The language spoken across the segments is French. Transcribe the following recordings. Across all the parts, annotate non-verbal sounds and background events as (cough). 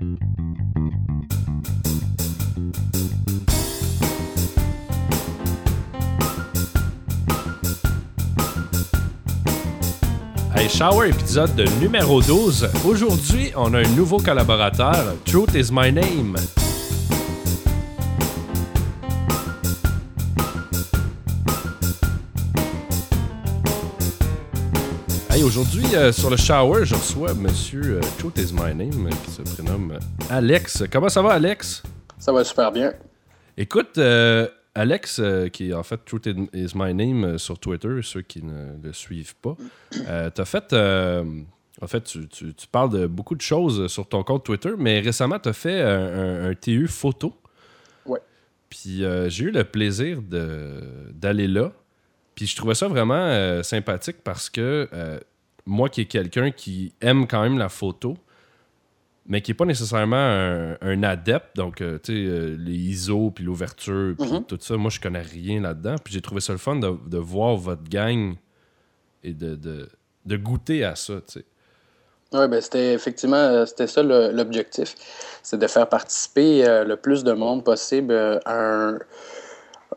Hey Shower, épisode de numéro 12. Aujourd'hui, on a un nouveau collaborateur, Truth is My Name, Hey, aujourd'hui, euh, sur le Shower, je reçois Monsieur euh, Truth is my name, euh, qui se prénomme Alex. Comment ça va, Alex? Ça va super bien. Écoute, euh, Alex, qui est en fait Truth is My Name sur Twitter, ceux qui ne le suivent pas, t'as fait. en fait, tu, tu- tu parles de beaucoup de choses sur ton compte Twitter, mais récemment, tu as fait un, un- un TU photo. Ouais. Puis j'ai eu le plaisir d'aller là. Puis je trouvais ça vraiment euh, sympathique parce que euh, moi, qui est quelqu'un qui aime quand même la photo, mais qui n'est pas nécessairement un, un adepte, donc euh, tu sais, euh, les ISO, puis l'ouverture, puis Mhm. tout ça, moi, je connais rien là-dedans. Puis j'ai trouvé ça le fun de, de voir votre gang et de, de, de goûter à ça, tu sais. Oui, ben c'était effectivement euh, c'était ça l'objectif. C'est de faire participer euh, le plus de monde possible à un,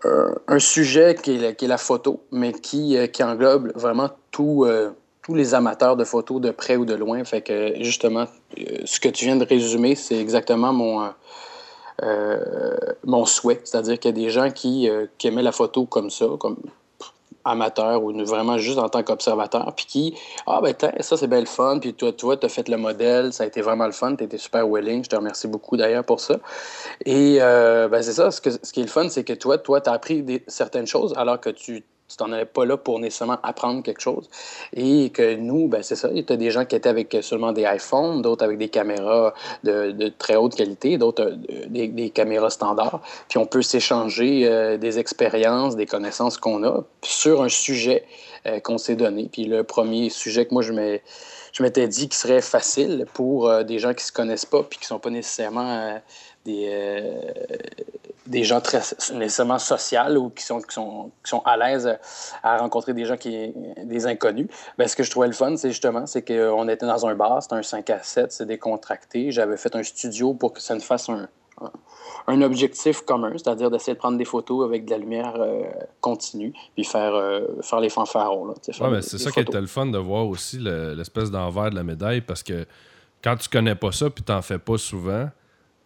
un- un sujet qui est, la, qui est la photo, mais qui, qui englobe vraiment tout, tous les amateurs de photos de près ou de loin. Fait que justement, euh, ce que tu viens de résumer, c'est exactement mon, euh, euh, mon souhait. C'est-à-dire qu'il y a des gens qui, qui aimaient la photo comme ça, comme amateur ou vraiment juste en tant qu'observateur, puis qui, ah ben ça c'est bien le fun, puis toi, toi, tu as fait le modèle, ça a été vraiment le fun, tu étais super willing, je te remercie beaucoup d'ailleurs pour ça. Et ben c'est ça, ce, que, ce qui est le fun, c'est que toi, toi, tu as appris certaines choses alors que tu tu t'en allais pas là pour nécessairement apprendre quelque chose. Et que nous, ben c'est ça, il y a des gens qui étaient avec seulement des iPhones, d'autres avec des caméras de, très haute qualité, d'autres euh, des, caméras standards. Puis on peut s'échanger euh, des expériences, des connaissances qu'on a sur un sujet euh, qu'on s'est donné. Puis le premier sujet que moi je m'ai- je m'étais dit qui serait facile pour des gens qui se connaissent pas puis qui sont pas nécessairement des, des gens très nécessairement sociaux ou qui sont, qui sont, qui sont à l'aise à rencontrer des gens qui des inconnus. Ben, ce que je trouvais le fun, c'est justement, c'est qu'on était dans un bar, c'était un 5 à 7, c'est décontracté. J'avais fait un studio pour que ça nous fasse un, un, un objectif commun, c'est-à-dire d'essayer de prendre des photos avec de la lumière euh, continue, puis faire, euh, faire les fanfarons. Là, Ouais, mais c'est ça qui était le fun de voir aussi le- l'espèce d'envers de la médaille parce que quand tu connais pas ça puis t'en fais pas souvent,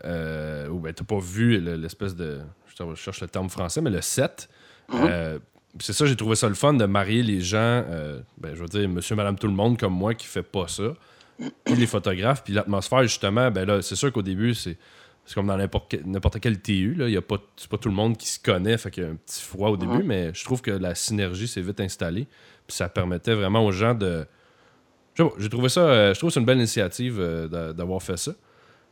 euh, ou ben t'as pas vu le- l'espèce de. Je cherche le terme français, mais le set. Mhm. euh, c'est ça, j'ai trouvé ça le fun de marier les gens, euh, ben, je veux dire, monsieur, madame, tout le monde comme moi qui fait pas ça, puis les photographes, puis l'atmosphère, justement, ben là, c'est sûr qu'au début, c'est. Comme dans n'importe quel, TU, là. Il y a pas, c'est pas tout le monde qui se connaît, fait qu'il y a un petit froid au début, Mhm. mais je trouve que la synergie s'est vite installée. Puis ça permettait vraiment aux gens de. J'ai trouvé ça. euh, je trouve c'est une belle initiative d'a- d'avoir fait ça.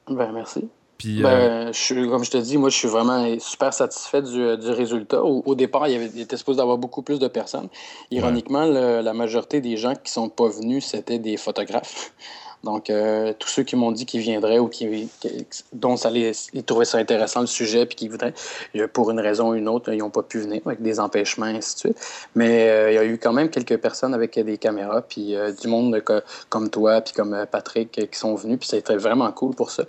Ben, merci. Puis. euh, Ben, je suis, comme je te dis, moi, je suis vraiment super satisfait du, du résultat. Au, au départ, il, y avait, il était supposé d'avoir beaucoup plus de personnes. Ironiquement, le- la majorité des gens qui sont pas venus, c'était des photographes. (laughs) Donc, euh, tous ceux qui m'ont dit qu'ils viendraient ou qui, qui- dont ça les, ils trouvaient ça intéressant le sujet puis qu'ils voudraient, euh, pour une raison ou une autre, ils n'ont pas pu venir avec des empêchements, ainsi de suite. Mais euh, il y a eu quand même quelques personnes avec des caméras, puis euh, du monde co- comme toi, puis comme euh, Patrick, euh, qui sont venus, puis c'était vraiment cool pour ça.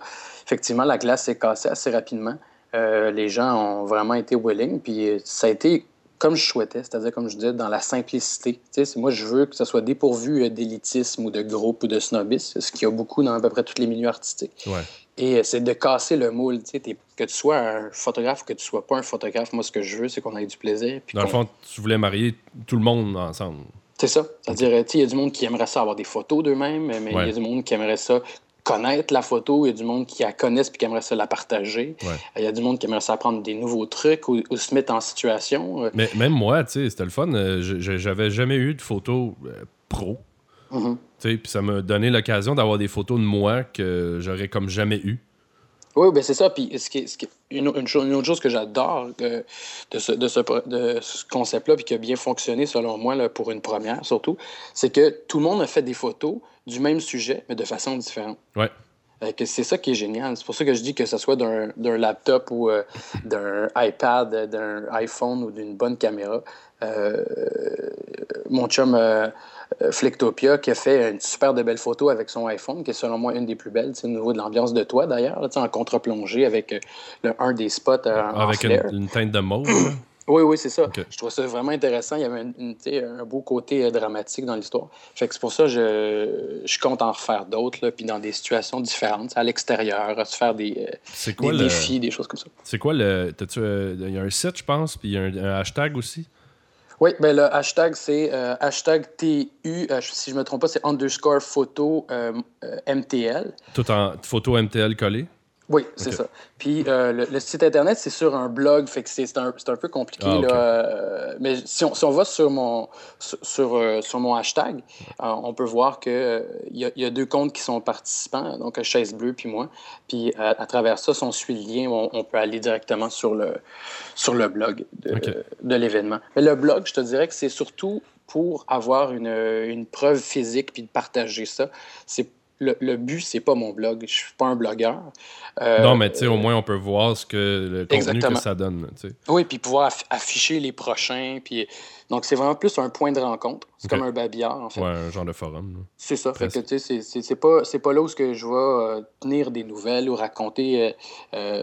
Effectivement, la glace s'est cassée assez rapidement. Euh, les gens ont vraiment été willing, puis ça a été comme je souhaitais, c'est-à-dire, comme je disais, dans la simplicité. Moi, je veux que ça soit dépourvu euh, d'élitisme ou de groupe ou de snobisme, ce qu'il y a beaucoup dans à peu près tous les milieux artistiques. ouais. Et euh, c'est de casser le moule. Que tu sois un photographe ou que tu sois pas un photographe, moi, ce que je veux, c'est qu'on ait du plaisir. Dans le fond, tu voulais marier tout le monde ensemble. c'est ça. C'est-à-dire, il y a du monde qui aimerait ça avoir des photos d'eux-mêmes, mais il y a du monde qui aimerait ça connaître la photo, il y a du monde qui la connaissent puis qui aimerait ça la partager. Ouais. Il y a du monde qui aimerait ça apprendre des nouveaux trucs ou, ou se mettre en situation. Mais même moi, tu sais, c'était le fun. euh, J'avais jamais eu de photos euh, pro. sais, puis ça m'a donné l'occasion d'avoir des photos de moi que j'aurais comme jamais eu. Oui, ben c'est ça. Puis ce qui ce qui une, une chose- une autre chose que j'adore euh, de ce, de ce, de ce concept-là, puis qui a bien fonctionné selon moi là, pour une première surtout, c'est que tout le monde a fait des photos du même sujet, mais de façon différente. Ouais. Euh, c'est ça qui est génial. C'est pour ça que je dis que ce soit d'un laptop ou euh, d'un iPad, d'un iPhone ou d'une bonne caméra. Euh, mon chum Flectopia qui a fait une super de belle photo avec son iPhone, qui est selon moi une des plus belles, au niveau de l'ambiance de toi d'ailleurs, en contre-plongée avec euh, le, un des spots euh, en Avec flair. une, une teinte de mauve. (clears throat) Oui, oui, c'est ça. Je trouve ça vraiment intéressant. Il y avait un beau côté euh, dramatique dans l'histoire. Fait que c'est pour ça que je, je compte en refaire d'autres, puis dans des situations différentes, à l'extérieur, à se faire des, euh, défis, des choses comme ça. C'est quoi le. Euh, il y a un site, je pense, puis il y a un, hashtag aussi? Oui, ben le hashtag, c'est hashtag TU, si je ne me trompe pas, c'est underscore photo MTL. Tout en photo MTL collé? Oui, c'est ça. Puis euh, le, site internet, c'est sur un blog, fait que c'est un, un, peu compliqué. Ah, là, euh, mais si on, si on, va sur mon, sur, euh, sur mon hashtag, on peut voir qu'il il y, a deux comptes qui sont participants, donc Chaise Bleue puis moi. Puis à, travers ça, si on suit le lien, on, peut aller directement sur le, sur le blog de, de l'événement. Mais le blog, je te dirais que c'est surtout pour avoir une, une preuve physique puis de partager ça. C'est le, le, but, c'est pas mon blog. Je suis pas un blogueur. Euh, non, mais tu sais, au moins, on peut voir ce que le contenu que ça donne. Oui, puis pouvoir afficher les prochains. Puis... Donc, c'est vraiment plus un point de rencontre. C'est comme un babillard, en fait. Ouais, un genre de forum. C'est ça. Fait que, tu sais, c'est pas, pas là où que je vais euh, tenir des nouvelles ou raconter euh,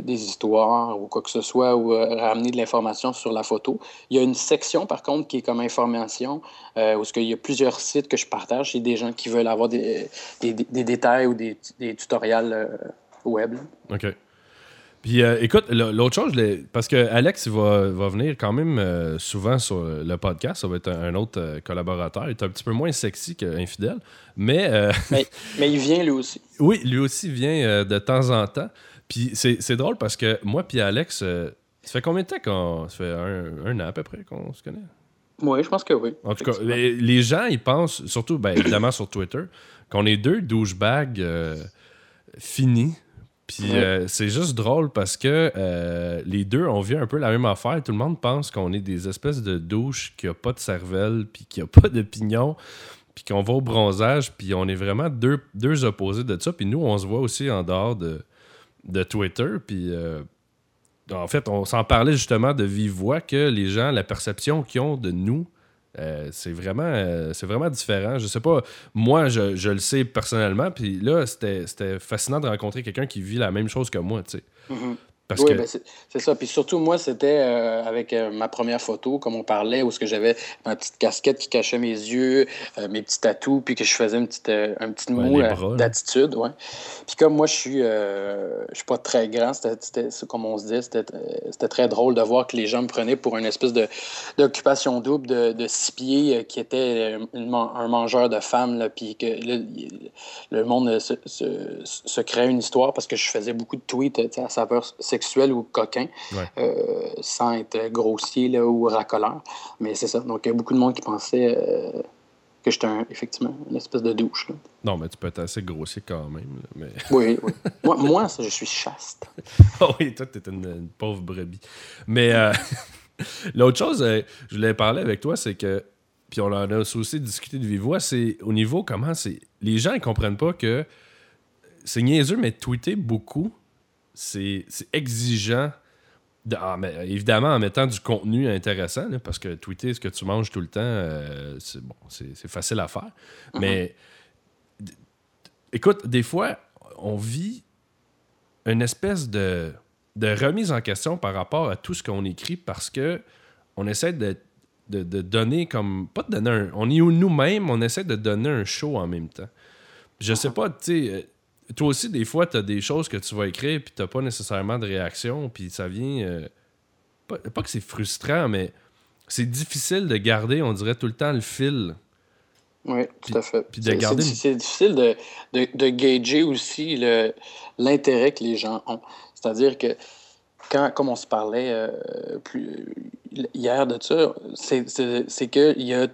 des histoires ou quoi que ce soit ou ramener de l'information sur la photo. Il y a une section, par contre, qui est comme information, où il y a plusieurs sites que je partage. Il y a des gens qui veulent avoir des, des, des détails ou des, des tutoriels web. OK. Puis euh, écoute, l'autre chose, parce que Alex va, va venir quand même euh, souvent sur le podcast, ça va être un, autre euh, collaborateur. Il est un petit peu moins sexy qu'Infidèle, mais, (laughs) mais, mais. il vient lui aussi. Oui, lui aussi vient de temps en temps. Puis c'est drôle parce que moi puis Alex, ça fait combien de temps qu'on. Ça fait un, an à peu près qu'on se connaît? Oui, je pense que oui. En tout cas, les, gens, ils pensent, surtout ben, évidemment sur Twitter, qu'on est deux douchebags finis puis euh, c'est juste drôle parce que euh, les deux, on vit un peu la même affaire. Tout le monde pense qu'on est des espèces de douches qui a pas de cervelle, puis qui a pas de pignon, puis qu'on va au bronzage, puis on est vraiment deux, deux opposés de ça. Puis nous, on se voit aussi en dehors de, de Twitter. Puis euh, en fait, on s'en parlait justement de vive voix que les gens, la perception qu'ils ont de nous, euh, c'est vraiment, euh, vraiment différent. Je sais pas, moi, je, je le sais personnellement, puis là, c'était fascinant de rencontrer quelqu'un qui vit la même chose que moi, tu sais. Mm-hmm oui, ben c'est ça. Puis surtout, moi, c'était euh, avec euh, ma première photo, comme on parlait, où ce que j'avais ma petite casquette qui cachait mes yeux, euh, mes petits tatous, puis que je faisais une petite, un petit mot d'attitude. Ouais. Puis comme moi, je suis, je suis pas très grand, c'était comme on se dit, c'était très drôle de voir que les gens me prenaient pour une espèce d'occupation double de, de, six pieds qui était un mangeur de femmes, là, puis que le monde se, se, se, créait une histoire parce que je faisais beaucoup de tweets à saveur sexuelle ou coquin, euh, sans être grossier là, ou racoleur. Mais c'est ça. Donc, il y a beaucoup de monde qui pensait euh, que j'étais effectivement une espèce de douche. Non, mais tu peux être assez grossier quand même. mais... Oui, oui. (laughs) moi, moi ça, je suis chaste. oh oui, toi, tu es une, pauvre brebis. Mais euh, (laughs) l'autre chose, je voulais parler avec toi, c'est que puis on en a aussi discuté de vive voix, c'est au niveau comment c'est. Les gens, ils comprennent pas que c'est niaiseux, mais tweeter beaucoup, c'est exigeant. Ah, évidemment, en mettant du contenu intéressant, parce que tweeter ce que tu manges tout le temps, euh, c'est bon, facile à faire. Mm-hmm. Mais écoute, des fois, on vit une espèce de, remise en question par rapport à tout ce qu'on écrit parce que on essaie de, donner comme. Pas de donner un. On est nous-mêmes, on essaie de donner un show en même temps. Je sais pas, tu sais toi aussi, des fois, tu as des choses que tu vas écrire puis tu pas nécessairement de réaction, puis ça vient. Euh, pas, que c'est frustrant, mais c'est difficile de garder, on dirait, tout le temps le fil. Oui, tout à fait. C'est difficile de, de, de, gager aussi l'intérêt que les gens ont. C'est-à-dire que, quand, comme on se parlait euh, plus, hier de ça, c'est que y a,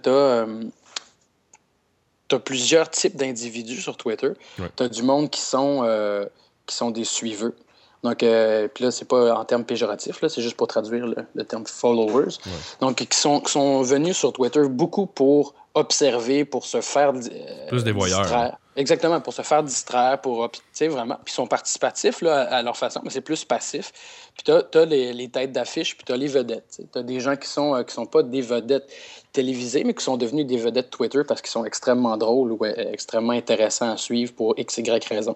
tu as plusieurs types d'individus sur Twitter. Tu as du monde qui sont, euh, qui sont des suiveux. Donc, euh, puis là, c'est pas en termes péjoratifs, c'est juste pour traduire le, terme followers. Donc, qui sont, qui sont venus sur Twitter beaucoup pour observer, pour se faire. Euh, Plus des voyeurs. Exactement, pour se faire distraire, pour. Tu sais, vraiment. Puis ils sont participatifs là, à leur façon, mais c'est plus passif. Puis tu as, les, les, têtes d'affiche, puis tu as les vedettes. Tu as des gens qui sont, qui sont pas des vedettes télévisés, mais qui sont devenus des vedettes Twitter parce qu'ils sont extrêmement drôles ou euh, extrêmement intéressants à suivre pour x, y raison.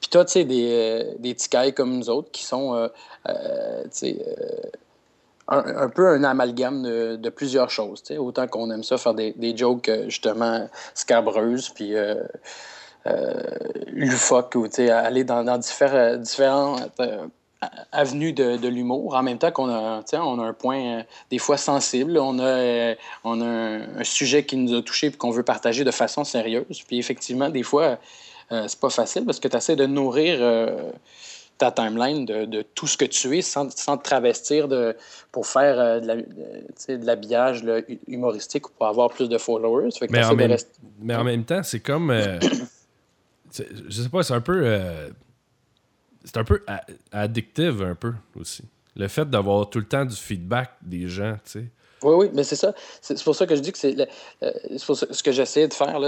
Puis toi, tu sais, des, euh, des comme nous autres qui sont, euh, tu sais, un, peu un amalgame de, plusieurs choses. Autant qu'on aime ça faire des, des jokes justement scabreuses, puis euh, loufoques, ou aller dans, dans différents, différentes avenue de, l'humour, en même temps qu'on a, on a un point euh, des fois sensible, on a, euh, on a un, sujet qui nous a touché et qu'on veut partager de façon sérieuse. Puis effectivement, des fois, euh, c'est pas facile parce que tu essaies de nourrir ta timeline de, tout ce que tu es sans, sans te travestir de, pour faire de l'habillage humoristique ou pour avoir plus de followers. mais, en même, mais, en même, temps, c'est comme... (coughs) je sais pas, c'est un peu c'est un peu addictif un peu aussi. Le fait d'avoir tout le temps du feedback des gens, tu sais. Oui, oui, mais c'est ça. C'est pour ça que je dis que c'est ce que j'essayais de faire,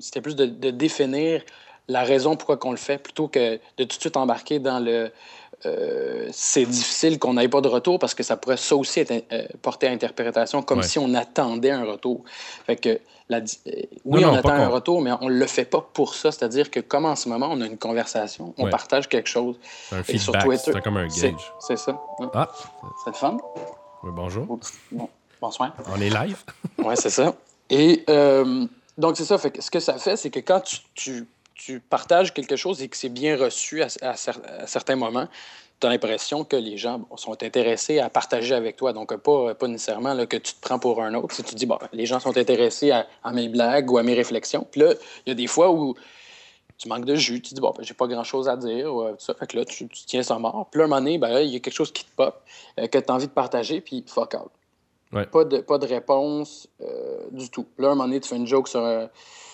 c'était plus de, définir la raison pourquoi on le fait, plutôt que de tout de suite embarquer dans le euh, c'est difficile qu'on n'ait pas de retour parce que ça pourrait ça aussi être euh, porté à interprétation comme si on attendait un retour. Fait que la, euh, oui, on attend un retour, mais on ne le fait pas pour ça. C'est-à-dire que comme en ce moment, on a une conversation, on partage quelque chose. C'est un feedback, c'est comme un gauge. C'est ça. Ah. C'est le fun? Oui, bonjour. bonsoir. On est live? oui, c'est ça. Et donc, c'est ça. Fait que ce que ça fait, c'est que quand tu tu partages quelque chose et que c'est bien reçu à, certains moments, tu as l'impression que les gens sont intéressés à partager avec toi. Donc, pas, pas nécessairement là, que tu te prends pour un autre. Si tu dis, bon, les gens sont intéressés à, mes blagues ou à mes réflexions. Puis là, il y a des fois où tu manques de jus, tu dis, bon, ben, j'ai pas grand-chose à dire. Ou, ça. Fait que là, tu, tiens ça mort. Puis là, un moment donné, ben, il y a quelque chose qui te pop, euh, que tu as envie de partager, puis fuck out. Pas, de, pas de réponse euh, du tout. Là, un moment donné, tu fais une joke sur. Euh,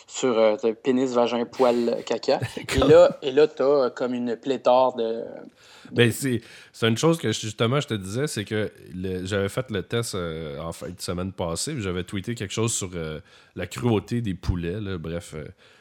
sur euh, pénis, vagin, poil, caca. (laughs) et là, et là tu as euh, comme une pléthore de. Ben, c'est, une chose que justement je te disais, c'est que j'avais fait le test euh, en fin de semaine passée, j'avais tweeté quelque chose sur la cruauté des poulets, bref.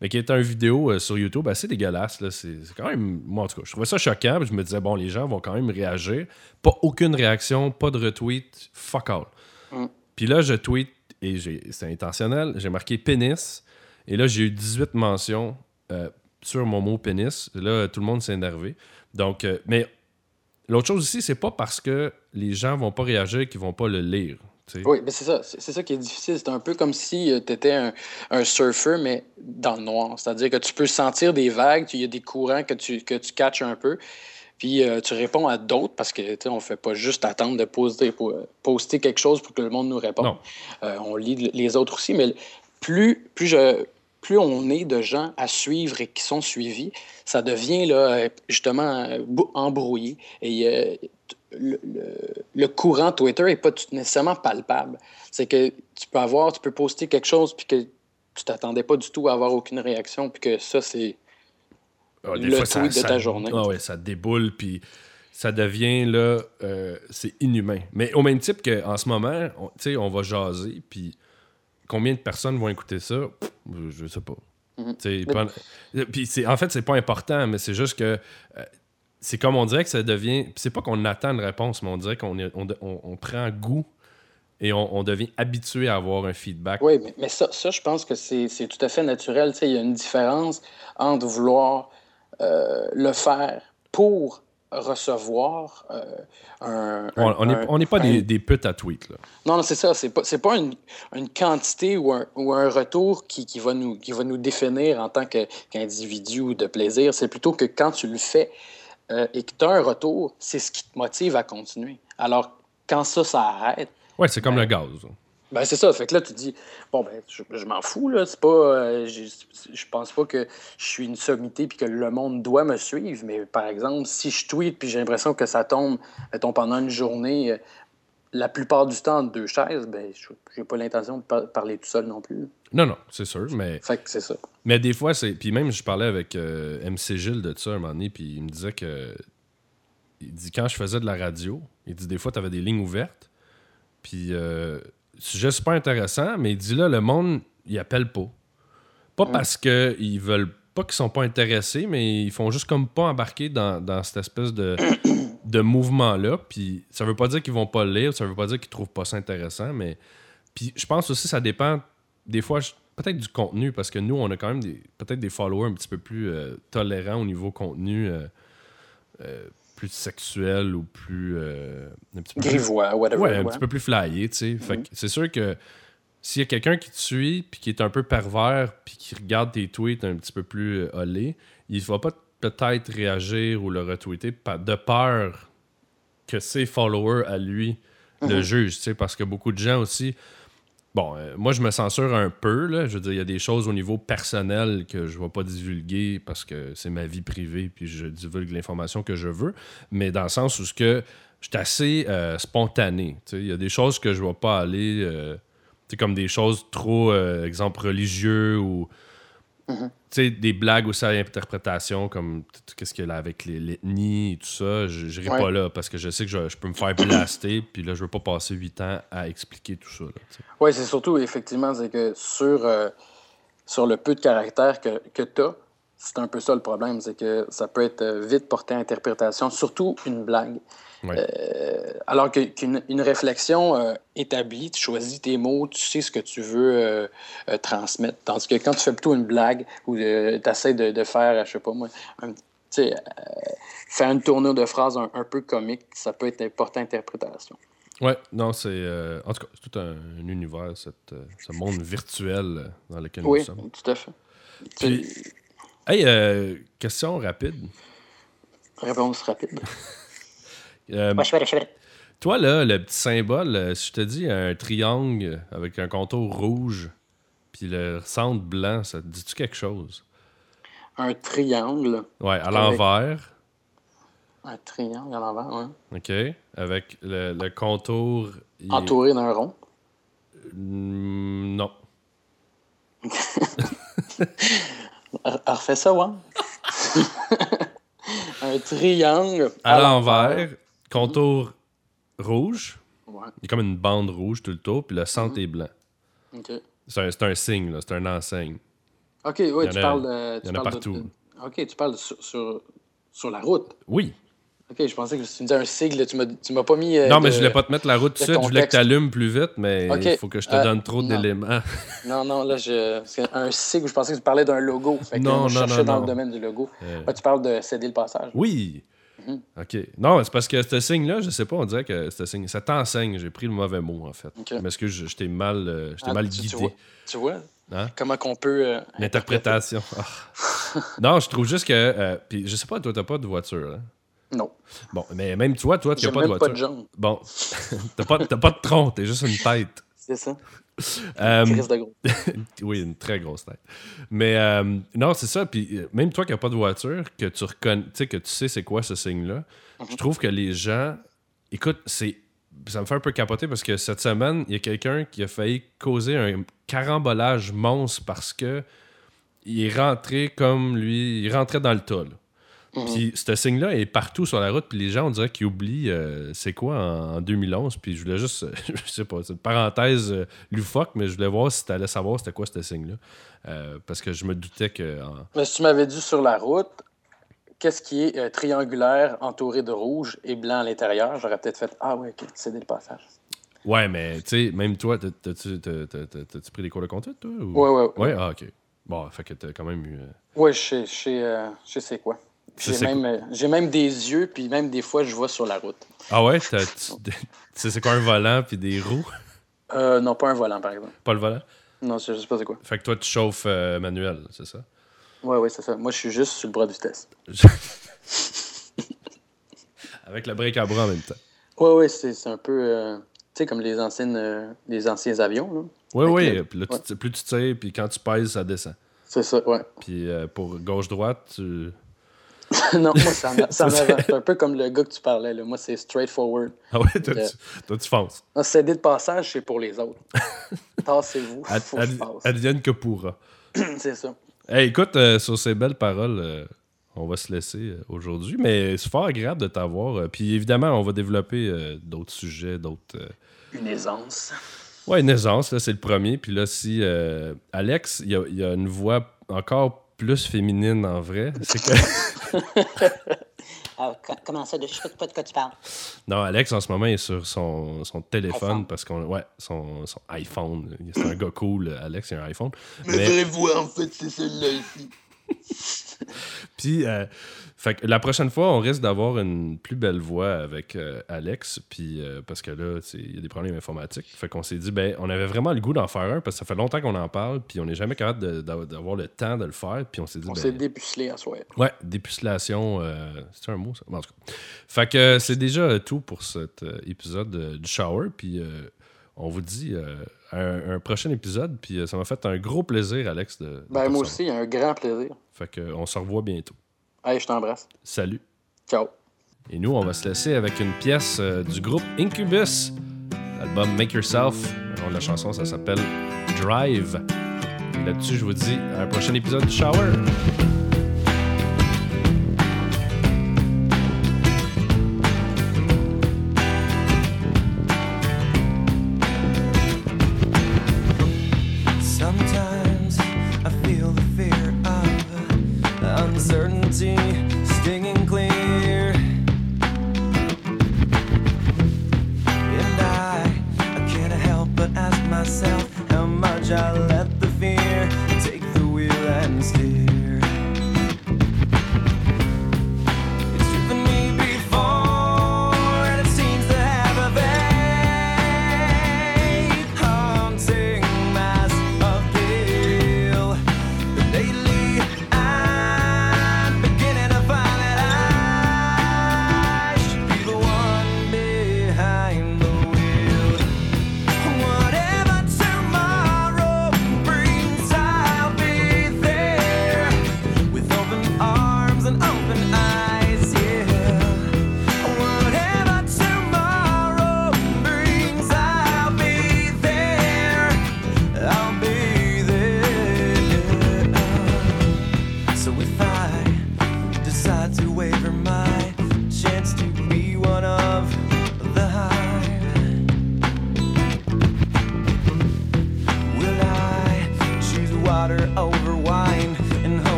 mais qui était une vidéo sur YouTube assez dégueulasse. Là. C'est, quand même. Moi, en tout cas, je trouvais ça choquant. je me disais, bon, les gens vont quand même réagir. Pas aucune réaction, pas de retweet, fuck all. Mm. Puis là, je tweet, et c'est intentionnel, j'ai marqué pénis. Et là, j'ai eu 18 mentions euh, sur mon mot pénis. Là, tout le monde s'est énervé. Donc, euh, mais l'autre chose aussi, c'est pas parce que les gens vont pas réagir qu'ils vont pas le lire. Oui, mais c'est ça. C'est ça qui est difficile. C'est un peu comme si euh, tu étais un, un, surfeur, mais dans le noir. C'est-à-dire que tu peux sentir des vagues, il y a des courants que tu, que tu catches un peu. Puis tu réponds à d'autres parce que on ne fait pas juste attendre de poster, pour, poster quelque chose pour que le monde nous réponde. on lit les autres aussi, mais plus, plus je, plus on est de gens à suivre et qui sont suivis, ça devient là, justement embrouillé. Et euh, le, courant Twitter n'est pas nécessairement palpable. C'est que tu peux avoir, tu peux poster quelque chose puis que tu t'attendais pas du tout à avoir aucune réaction puis que ça, c'est ah, le tweet de ta journée. Ah ouais, ça déboule puis ça devient là, euh, c'est inhumain. Mais au même type qu'en ce moment, on, on va jaser puis combien de personnes vont écouter ça? Je sais pas. Mhm. Puis en fait, c'est pas important, mais c'est juste que euh, c'est comme on dirait que ça devient. C'est pas qu'on attend une réponse, mais on dirait qu'on on, prend goût et on, devient habitué à avoir un feedback. Oui, mais, ça, ça, je pense que c'est tout à fait naturel. Il y a une différence entre vouloir euh, le faire pour recevoir euh, un, On n'est pas des, des, putes à tweet. Là. Non, non c'est ça. C'est pas, pas une, une, quantité ou un, ou un retour qui, qui, va nous, qui va nous définir en tant qu'individu ou de plaisir. C'est plutôt que quand tu le fais euh, et que tu as un retour, c'est ce qui te motive à continuer. Alors, quand ça, ça arrête. Oui, c'est comme ben, le gaz. Ben, c'est ça. Fait que là, tu dis, bon, ben, je, m'en fous, là. C'est pas. Euh, je pense pas que je suis une sommité puis que le monde doit me suivre. Mais par exemple, si je tweet puis j'ai l'impression que ça tombe, mettons, pendant une journée, euh, la plupart du temps, en deux chaises, ben, j'ai pas l'intention de parler tout seul non plus. Non, non, c'est sûr, mais. Fait que c'est ça. Mais des fois, c'est. Puis même, je parlais avec euh, MC Gilles de ça un moment donné, puis il me disait que. Il dit, quand je faisais de la radio, il dit, des fois, tu avais des lignes ouvertes, puis sujet super intéressant, mais il dit là, le monde, il appelle pas. Pas parce qu'ils veulent pas qu'ils sont pas intéressés, mais ils font juste comme pas embarquer dans, cette espèce de, (coughs) de mouvement-là. Puis ça veut pas dire qu'ils vont pas le lire, ça veut pas dire qu'ils trouvent pas ça intéressant, mais. Puis je pense aussi ça dépend des fois peut-être du contenu, parce que nous, on a quand même peut-être des followers un petit peu plus euh, tolérants au niveau contenu. Euh, euh, plus sexuel ou plus. euh, un petit peu plus- Grivois, whatever. Ouais, un ouais. petit peu plus flyé, tu sais. Mhm. que c'est sûr que s'il y a quelqu'un qui te suit, puis qui est un peu pervers, puis qui regarde tes tweets un petit peu plus euh, olé, il va pas peut-être réagir ou le retweeter de peur que ses followers à lui le Mhm. jugent, tu sais, parce que beaucoup de gens aussi. Bon, euh, moi, je me censure un peu, là. Je veux dire, il y a des choses au niveau personnel que je ne vais pas divulguer parce que c'est ma vie privée, puis je divulgue l'information que je veux. Mais dans le sens où que je suis assez euh, spontané. Il y a des choses que je ne vais pas aller. euh, comme des choses trop, exemple, religieux ou. Mhm. Tu sais, des blagues aussi à l'interprétation, comme qu'est-ce qu'il y a là avec les- l'ethnie et tout ça, je n'irai Ouais. pas là parce que je sais que je, je peux me faire blaster, (clears throat) puis là, je veux pas passer huit ans à expliquer tout ça. Oui, c'est surtout, effectivement, c'est que sur, euh, sur le peu de caractère que, que tu as, c'est un peu ça le problème, c'est que ça peut être euh, vite porté à interprétation, surtout une blague. Euh, alors qu'une une réflexion euh, établie, tu choisis tes mots, tu sais ce que tu veux euh, transmettre. Tandis que quand tu fais plutôt une blague ou tu essaies de, de faire, je sais pas moi, un- tu sais, faire une tournure de phrase un, un peu comique, ça peut être porté à interprétation. Ouais, non, c'est. en tout cas, c'est tout un, un univers, cette, ce monde virtuel dans lequel Oui, nous sommes. tout à fait. Puis- Hey, euh, question rapide. Réponse rapide. (laughs) Euh, Ouais, je fais, je toi, là, le petit symbole, euh, si je te dis un triangle avec un contour rouge, puis le centre blanc, ça te dit-tu quelque chose? Un triangle. Ouais, à Avec- l'envers, Un triangle à l'envers, ouais. OK? Avec le, le contour. est- Entouré d'un rond. Mm, non. (laughs) (laughs) R- Refais ça, ouais. (laughs) un triangle. À l'envers, contour rouge. Ouais, Il y a comme une bande rouge tout le tour, puis le centre Mhm. est blanc. C'est un, c'est un signe, c'est un enseigne. Ok, oui, Il y en tu a- parles de. il tu y en a parles de- partout. de- ok, tu parles sur, sur, sur la route. Oui. Ok, je pensais que tu me disais un sigle, tu m'as pas mis. euh, non, mais de- je voulais pas te mettre la route tout de je voulais que tu allumes plus vite, mais il faut que je te Euh, donne trop d'éléments. (laughs) Non, non, là, je. c'est Un sigle, je pensais que tu parlais d'un logo. Fait que Non, je non, cherchais non, dans non. le domaine du logo. Euh, Ouais, tu parles de céder le passage. oui. Mhm. OK. Non, c'est parce que ce signe-là, je sais pas, on dirait que ce signe, ça t'enseigne. J'ai pris le mauvais mot, en fait. Ok. Mais est-ce que je, je t'ai mal, euh, je Ah, mal tu- tu guidé? vois. Tu vois? Hein? comment qu'on peut. euh, L'interprétation. Ah. non, je trouve juste que. euh, puis je sais pas, toi, t'as pas de voiture. hein? Bon, mais même toi, toi, tu n'as pas de pas voiture. de jambes. Bon, (laughs) t'as pas, pas de tronc, t'es juste une tête. C'est ça. Euh, de gros. (laughs) oui, une très grosse tête. Mais euh, non, c'est ça. Puis euh, même toi qui n'as pas de voiture, que tu reconnais, tu sais, que tu sais c'est quoi ce signe-là, je trouve que les gens. Écoute, c'est. Ça me fait un peu capoter parce que cette semaine, il y a quelqu'un qui a failli causer un carambolage monstre parce que il est rentré comme lui. Il rentrait dans le tas. là. Mhm. Puis ce signe-là est partout sur la route, puis les gens, on dirait qu'ils oublient euh, c'est quoi en, en 2011. Puis je voulais juste, (laughs) je sais pas, c'est une parenthèse euh, loufoque, mais je voulais voir si tu allais savoir c'était quoi ce signe-là. Euh, parce que je me doutais que. en- Mais si tu m'avais dit sur la route, qu'est-ce qui est euh, triangulaire, entouré de rouge et blanc à l'intérieur, j'aurais peut-être fait Ah ouais, ok, céder le passage. Ouais, mais tu sais, même toi, t'as- t'as-tu t'as- t'as- t'as- t'as-tu pris des cours de conduite, toi? ou- Ouais, ouais, ouais. Ouais, ah, ok. Bon, fait que t'as quand même eu. Ouais, je sais, je sais, euh, je sais quoi. J'ai même, euh, j'ai même des yeux, puis même des fois, je vois sur la route. Ah ouais, tu (laughs) tu sais c'est quoi un volant puis des roues? Euh, non, pas un volant, par exemple. Pas le volant? Non, je sais pas c'est quoi. Fait que toi, tu chauffes euh, manuel, c'est ça? Ouais, ouais, c'est ça. Moi, je suis juste sur le bras de vitesse. (laughs) Avec le break à bras en même temps. Ouais, ouais, c'est un peu, euh, tu sais, comme les, anciennes, les anciens avions, là. Oui, Fait oui. que- Puis là, tu- ouais. plus tu tires, puis quand tu pèses, ça descend. C'est ça, ouais. Puis pour gauche-droite, tu. (laughs) non, moi, ça. C'est un peu comme le gars que tu parlais, là. Moi, c'est straightforward. Ah ouais, toi, Euh. tu, tu fonces. Céder le passage, c'est pour les autres. (laughs) Tassez-vous, Ad- faut que je ad- advienne que pourra. (clears throat) c'est ça. Hey, écoute, euh, sur ces belles paroles, euh, on va se laisser euh, aujourd'hui, mais c'est fort agréable de t'avoir. puis évidemment, on va développer d'autres sujets, d'autres. Une aisance. Ouais, une aisance, là, c'est le premier. Puis là, si Alex, il y y a une voix encore plus féminine en vrai, c'est que. (laughs) Ah, co- comment ça, de je sais pas de quoi tu parles. Non, Alex, en ce moment, il est sur son, son téléphone iPhone. parce qu'on. Ouais, son, son iPhone. C'est un gars cool, Alex, il a un iPhone. Ma Mais vraie voix, en fait, c'est celle-là ici. (laughs) Puis, euh, fait que la prochaine fois, on risque d'avoir une plus belle voix avec euh, Alex. Puis, euh, parce que là, il y a des problèmes informatiques. Fait qu'on s'est dit, ben, on avait vraiment le goût d'en faire un parce que ça fait longtemps qu'on en parle. Puis, on n'est jamais capable d'avoir le temps de le faire. Puis, on s'est dit, On ben, s'est dépucelé en soi. Ouais, dépucelation, euh, c'est un mot ça? En tout cas. Fait que c'est déjà tout pour cet épisode du shower. Puis on vous dit euh, un, un prochain épisode. Puis euh, ça m'a fait un gros plaisir, Alex, de. de Ben, moi aussi, un grand plaisir. Fait que, euh, on se revoit bientôt. Allez, je t'embrasse. Salut. Ciao. Et nous, on va se laisser avec une pièce euh, du groupe Incubus, l'album Make Yourself. Le nom de la chanson, ça s'appelle Drive. Et là-dessus, je vous dis à un prochain épisode du shower.